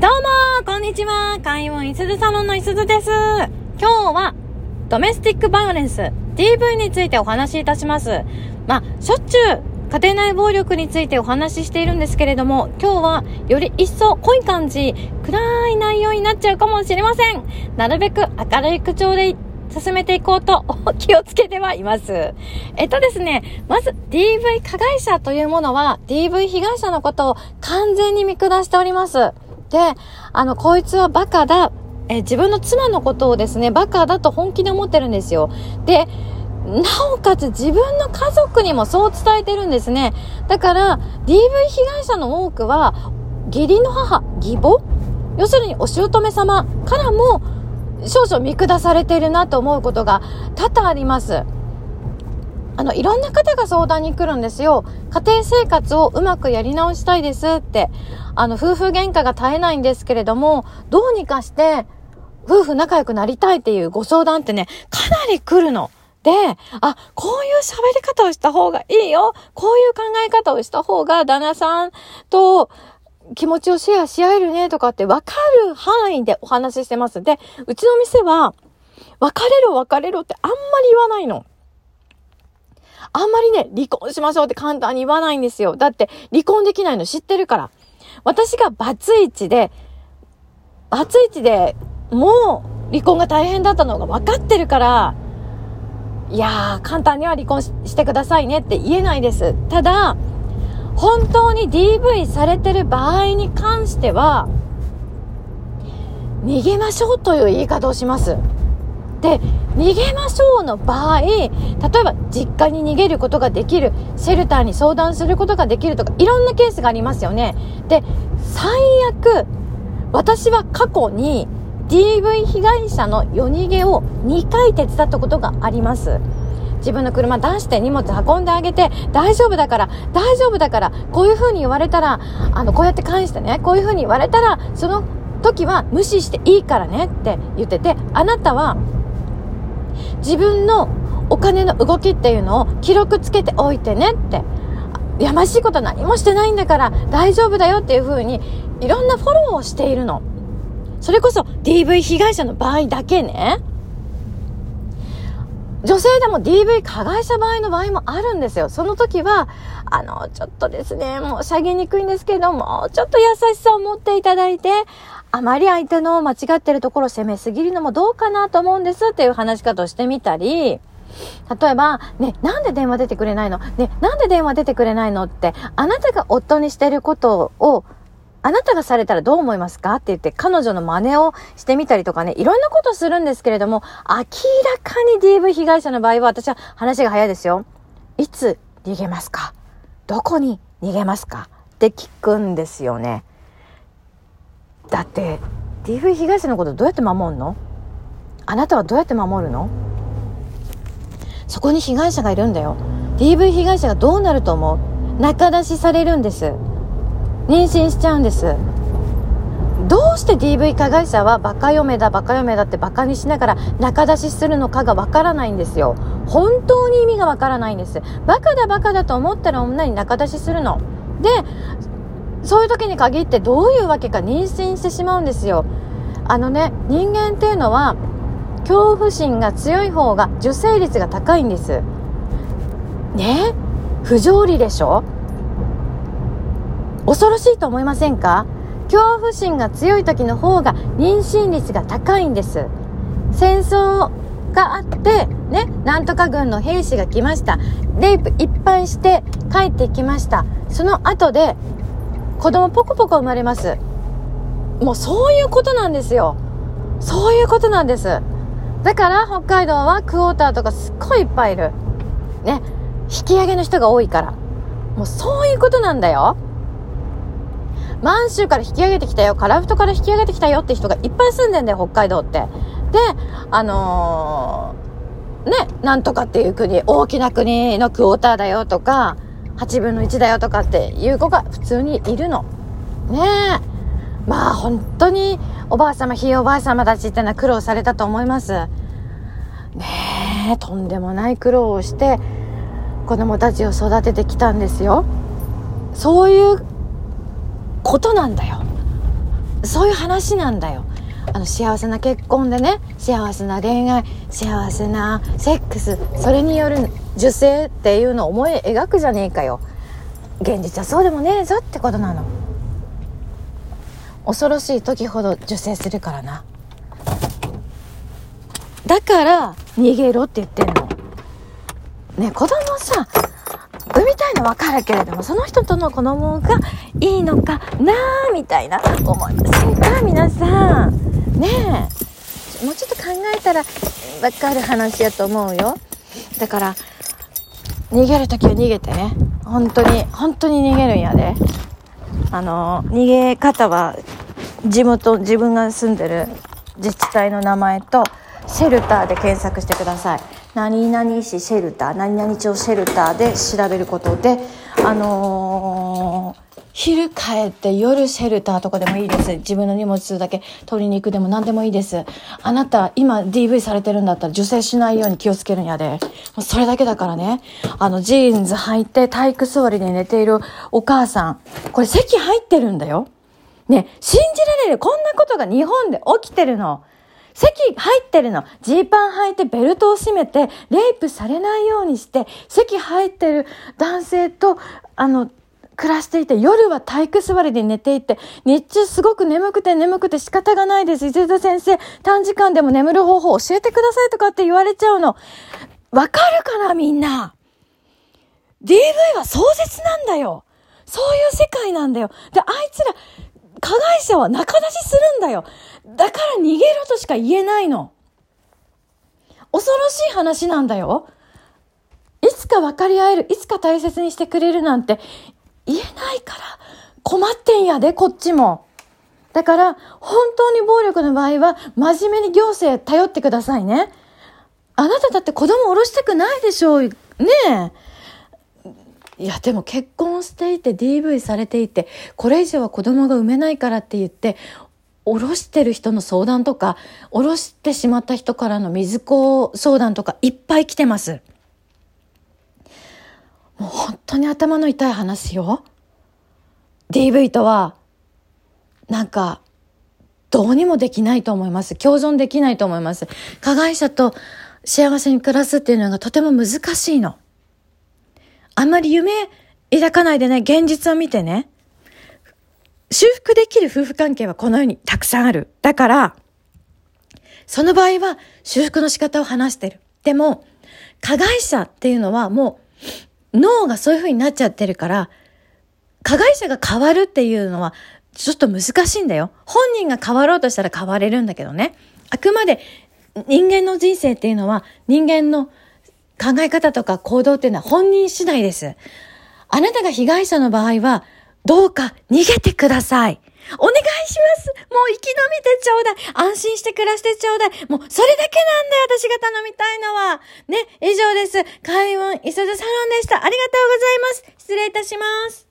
どうもこんにちは開運いすずサロンのいすずです今日はドメスティックバイオレンス DV についてお話しいたしますまあ、しょっちゅう家庭内暴力についてお話ししているんですけれども、今日はより一層濃い感じ、暗い内容になっちゃうかもしれません。なるべく明るい口調で進めていこうと気をつけてはいます。えっとですね、まず DV 加害者というものは DV 被害者のことを完全に見下しております。で、あの、こいつはバカだ。え自分の妻のことをですね、バカだと本気で思ってるんですよ。で、なおかつ自分の家族にもそう伝えてるんですね。だから、DV 被害者の多くは、義理の母、義母？要するにお姑様からも少々見下されてるなと思うことが多々あります。あの、いろんな方が相談に来るんですよ。家庭生活をうまくやり直したいですって。あの、夫婦喧嘩が絶えないんですけれども、どうにかして、夫婦仲良くなりたいっていうご相談ってね、かなり来るの。で、あ、こういう喋り方をした方がいいよ。こういう考え方をした方が旦那さんと気持ちをシェアし合えるねとかって分かる範囲でお話ししてます。で、うちの店は、別れろ別れろってあんまり言わないの。あんまりね、離婚しましょうって簡単に言わないんですよ。だって、離婚できないの知ってるから。私がバツイチで、バツイチでもう離婚が大変だったのが分かってるから、いやー、簡単には離婚してくださいねって言えないです。ただ、本当に DV されてる場合に関しては、逃げましょうという言い方をします。で、逃げましょうの場合、例えば実家に逃げることができる、シェルターに相談することができるとか、いろんなケースがありますよね。で、最悪、私は過去に DV 被害者の夜逃げを2回手伝ったことがあります。自分の車出して荷物運んであげて、大丈夫だから、大丈夫だから、こういう風に言われたら、あの、こうやって返してね、こういう風に言われたら、その時は無視していいからねって言ってて、あなたは自分のお金の動きっていうのを記録つけておいてねって。やましいこと何もしてないんだから大丈夫だよっていうふうにいろんなフォローをしているの。それこそ DV 被害者の場合だけね。女性でも DV 加害者場合の場合もあるんですよ。その時は、あの、ちょっとですね、申し上げにくいんですけども、ちょっと優しさを持っていただいて、あまり相手の間違ってるところを責めすぎるのもどうかなと思うんですっていう話し方をしてみたり、例えば、ね、なんで電話出てくれないの？ね、なんで電話出てくれないの？って、あなたが夫にしてることをあなたがされたらどう思いますか？って言って彼女の真似をしてみたりとかね、いろんなことするんですけれども、明らかに DV 被害者の場合は私は話が早いですよ。いつ逃げますか？どこに逃げますか？って聞くんですよね。だって DV 被害者のことどうやって守るの？あなたはどうやって守るの？そこに被害者がいるんだよ。DV 被害者がどうなると思う？仲出しされるんです。妊娠しちゃうんです。どうして DV 加害者はバカ嫁だバカ嫁だってバカにしながら仲出しするのかがわからないんですよ。本当に意味がわからないんです。バカだバカだと思ったら女に仲出しするの。でそういう時に限ってどういうわけか妊娠してしまうんですよ。あのね人間っていうのは恐怖心が強い方が受精率が高いんです。ね？不条理でしょ？恐ろしいと思いませんか？恐怖心が強い時の方が妊娠率が高いんです。戦争があってねなんとか軍の兵士が来ました。レイプいっぱいして帰ってきました。その後で子供ポコポコ生まれます。もうそういうことなんですよ。そういうことなんです。だから北海道はクォーターとかすっごいいっぱいいる。ね引き上げの人が多いから。もうそういうことなんだよ。満州から引き上げてきたよ、カラフトから引き上げてきたよって人がいっぱい住んでんだよ、北海道って。で、あのー、ね、なんとかっていう国、大きな国のクォーターだよとか、8分の1だよとかっていう子が普通にいるの。ねえ。まあ本当におばあ様、ひいおばあ様たちってのは苦労されたと思います。ねえ、とんでもない苦労をして子供たちを育ててきたんですよ。そういうことなんだよ。そういう話なんだよ。あの幸せな結婚でね幸せな恋愛幸せなセックスそれによる受精っていうのを思い描くじゃねえかよ。現実はそうでもねえぞってことなの。恐ろしい時ほど受精するからな。だから逃げろって言ってんの。ね子供さ産みたいの分かるけれどもその人との子供がいいのかなあみたいな思いませんか皆さんねえもうちょっと考えたら分かる話やと思うよ。だから逃げる時は逃げてね。本当に本当に逃げるんやで。あの逃げ方は地元自分が住んでる自治体の名前とシェルターで検索してください何々市シェルター何々町シェルターで調べることであのー昼帰って夜シェルターとかでもいいです。自分の荷物だけ取りに行くでも何でもいいです。あなた、今 DV されてるんだったら受精しないように気をつけるんやで。もうそれだけだからね。あの、ジーンズ履いて体育座りで寝ているお母さん。これ席入ってるんだよ。ね、信じられる。こんなことが日本で起きてるの。席入ってるの。ジーパン履いてベルトを締めて、レイプされないようにして、席入ってる男性と、あの、暮らしていて、夜は体育座りで寝ていて、日中すごく眠くて眠くて仕方がないです。伊勢田先生、短時間でも眠る方法教えてくださいとかって言われちゃうの。わかるかなみんな。DV は壮絶なんだよ。そういう世界なんだよ。で、あいつら、加害者は仲出しするんだよ。だから逃げろとしか言えないの。恐ろしい話なんだよ。いつか分かり合える、いつか大切にしてくれるなんて言えないから困ってんやで、こっちも。だから、本当に暴力の場合は、真面目に行政頼ってくださいね。あなただって子供を下ろしたくないでしょう。ねえ。いや、でも結婚していて DV されていて、これ以上は子供が産めないからって言って、下ろしてる人の相談とか、下ろしてしまった人からの水子相談とかいっぱい来てます。もう本当に頭の痛い話よ。DV とは、なんか、どうにもできないと思います。共存できないと思います。加害者と幸せに暮らすっていうのがとても難しいの。あんまり夢抱かないでね、現実を見てね。修復できる夫婦関係はこの世にたくさんある。だから、その場合は修復の仕方を話してる。でも、加害者っていうのはもう脳がそういう風になっちゃってるから、加害者が変わるっていうのは、ちょっと難しいんだよ。本人が変わろうとしたら変われるんだけどね。あくまで人間の人生っていうのは、人間の考え方とか行動っていうのは本人次第です。あなたが被害者の場合は、どうか逃げてください。お願いしますもう生き延びてちょうだい安心して暮らしてちょうだいもうそれだけなんだよ私が頼みたいのはね、以上です。開運、磯田サロンでした。ありがとうございます。失礼いたします。